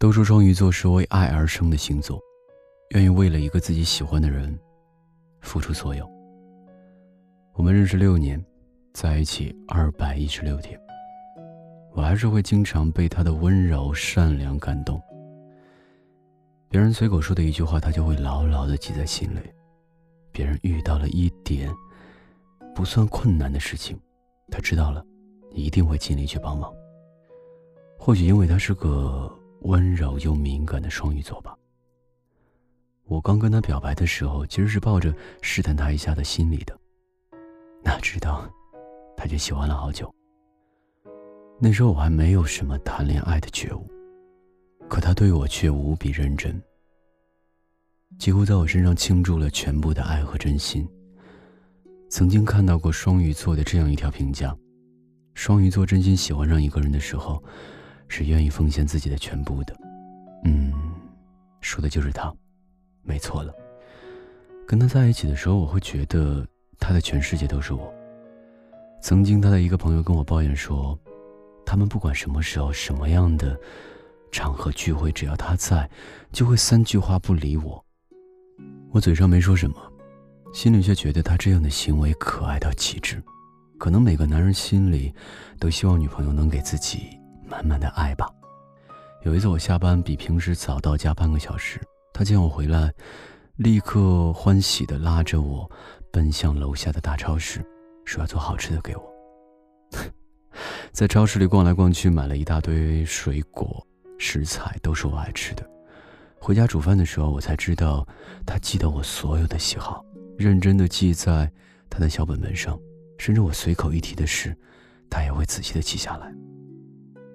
都说双鱼座是为爱而生的星座，愿意为了一个自己喜欢的人付出所有。我们认识六年，在一起二百一十六天，我还是会经常被他的温柔善良感动。别人随口说的一句话，他就会牢牢的记在心里。别人遇到了一点不算困难的事情，他知道了，一定会尽力去帮忙。或许因为他是个温柔又敏感的双鱼座吧。我刚跟他表白的时候，其实是抱着试探他一下的心理的，哪知道，他却喜欢了好久。那时候我还没有什么谈恋爱的觉悟，可他对我却无比认真。几乎在我身上倾注了全部的爱和真心。曾经看到过双鱼座的这样一条评价：双鱼座真心喜欢上一个人的时候，是愿意奉献自己的全部的。嗯，说的就是他，没错了。跟他在一起的时候，我会觉得他的全世界都是我。曾经他的一个朋友跟我抱怨说，他们不管什么时候、什么样的场合聚会，只要他在，就会三句话不理我。我嘴上没说什么，心里却觉得他这样的行为可爱到极致。可能每个男人心里都希望女朋友能给自己满满的爱吧。有一次我下班比平时早到家半个小时，他见我回来，立刻欢喜地拉着我奔向楼下的大超市，说要做好吃的给我。在超市里逛来逛去，买了一大堆水果、食材，都是我爱吃的。回家煮饭的时候，我才知道，他记得我所有的喜好，认真的记在他的小本本上，甚至我随口一提的事，他也会仔细的记下来。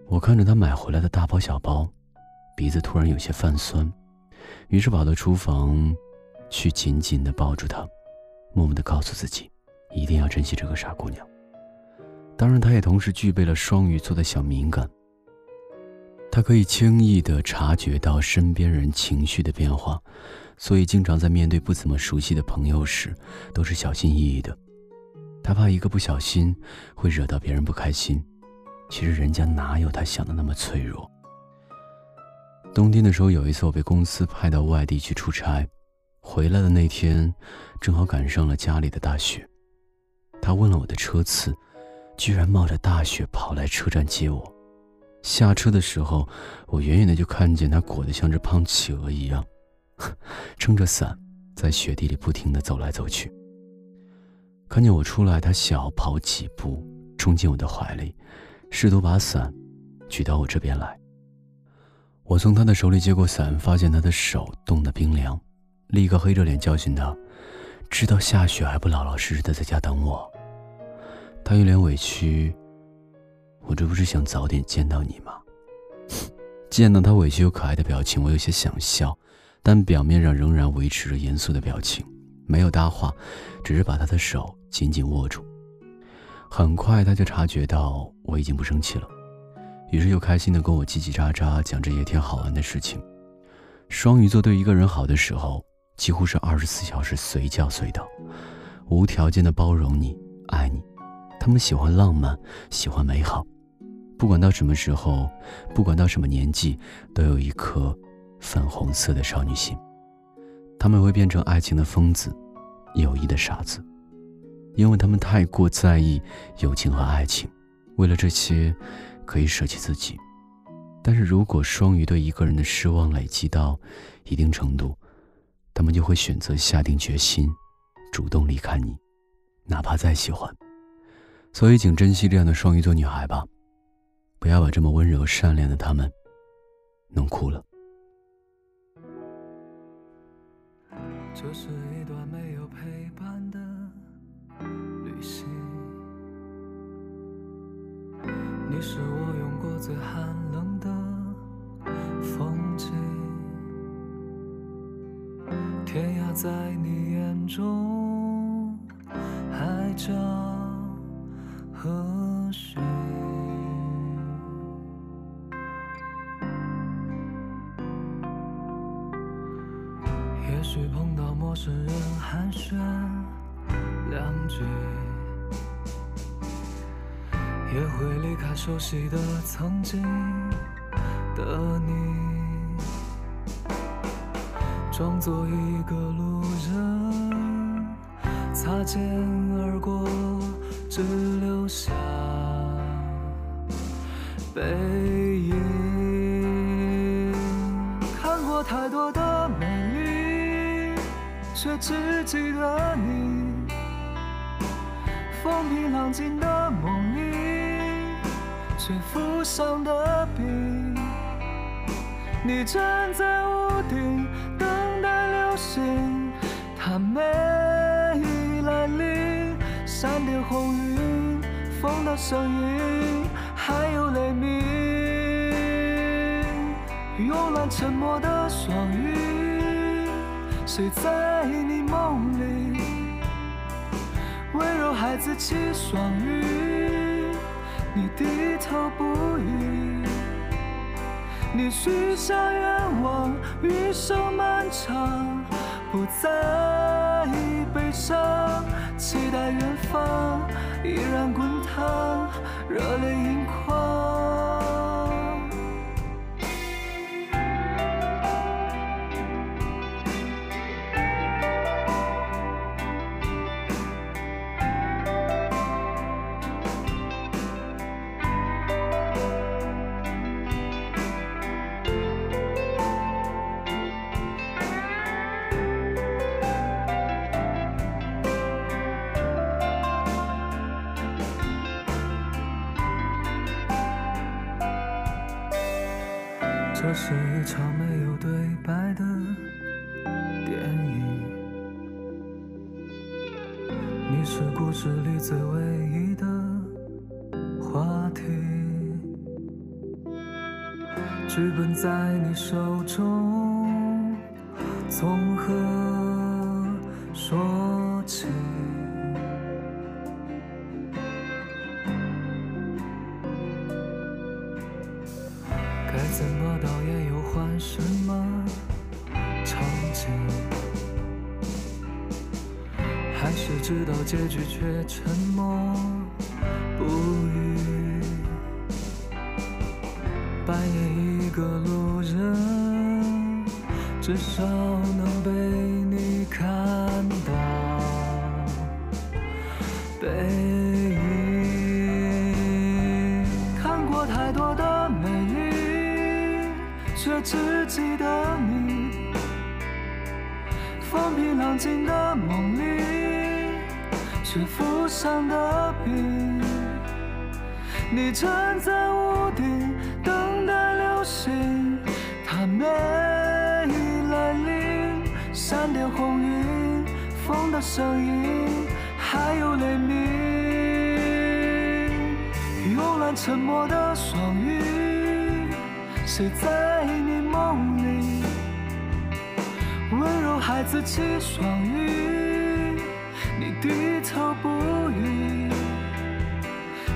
我看着他买回来的大包小包，鼻子突然有些泛酸，于是跑到厨房，去紧紧的抱住他，默默的告诉自己，一定要珍惜这个傻姑娘。当然，他也同时具备了双鱼座的小敏感。他可以轻易地察觉到身边人情绪的变化，所以经常在面对不怎么熟悉的朋友时，都是小心翼翼的。他怕一个不小心会惹到别人不开心。其实人家哪有他想的那么脆弱。冬天的时候，有一次我被公司派到外地去出差，回来的那天正好赶上了家里的大雪。他问了我的车次，居然冒着大雪跑来车站接我。下车的时候，我远远的就看见他裹得像只胖企鹅一样，撑着伞，在雪地里不停的走来走去。看见我出来，他小跑几步，冲进我的怀里，试图把伞举到我这边来。我从他的手里接过伞，发现他的手冻得冰凉，立刻黑着脸教训他：“知道下雪还不老老实实的在家等我。”他一脸委屈。我这不是想早点见到你吗？见到他委屈又可爱的表情，我有些想笑，但表面上仍然维持着严肃的表情，没有搭话，只是把他的手紧紧握住。很快他就察觉到我已经不生气了，于是又开心的跟我叽叽喳喳讲这些天好玩的事情。双鱼座对一个人好的时候，几乎是二十四小时随叫随到，无条件的包容你，爱你。他们喜欢浪漫，喜欢美好。不管到什么时候，不管到什么年纪，都有一颗粉红色的少女心。他们会变成爱情的疯子，友谊的傻子，因为他们太过在意友情和爱情，为了这些可以舍弃自己。但是如果双鱼对一个人的失望累积到一定程度，他们就会选择下定决心，主动离开你，哪怕再喜欢。所以，请珍惜这样的双鱼座女孩吧。不要把这么温柔善良的他们弄哭了。这是一段没有陪伴的你是我用过最寒冷的风景，天涯在你眼中还叫也会离开熟悉的曾经的你。装作一个路人，擦肩而过，只留下背影。看过太多的美丽，却只记得你。风平浪静的梦里，却浮上的笔。你站在屋顶等待流星，它没来临。闪电红云，风的声音，还有雷鸣。慵懒沉默的双语，谁在你梦里？温柔孩子气双语，你低头不语。你许下愿望，余生漫长，不再悲伤，期待远方依然滚烫，热泪盈眶。这是一场没有对白的电影，你是故事里最唯一的话题，剧本在你手中，从何说起？还是知道结局却沉默不语？扮演一个路人，至少能被你看到背影。看过太多的美丽，却只记得你。风平浪静的梦里，却浮上的笔。你站在屋顶等待流星，它没来临。闪电红云，风的声音，还有雷鸣。慵懒沉默的双鱼，谁在你梦里？温柔孩子气双鱼，低头不语。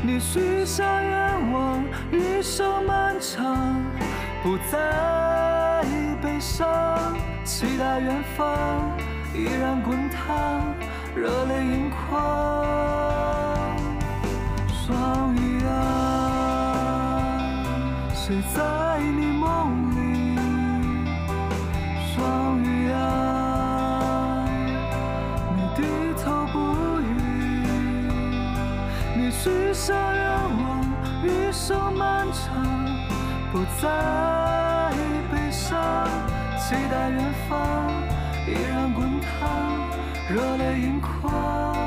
你许下愿望，余生漫长，不再悲伤，期待远方依然滚烫，热泪盈许下愿望，余生漫长，不再悲伤，期待远方依然滚烫，热泪盈眶。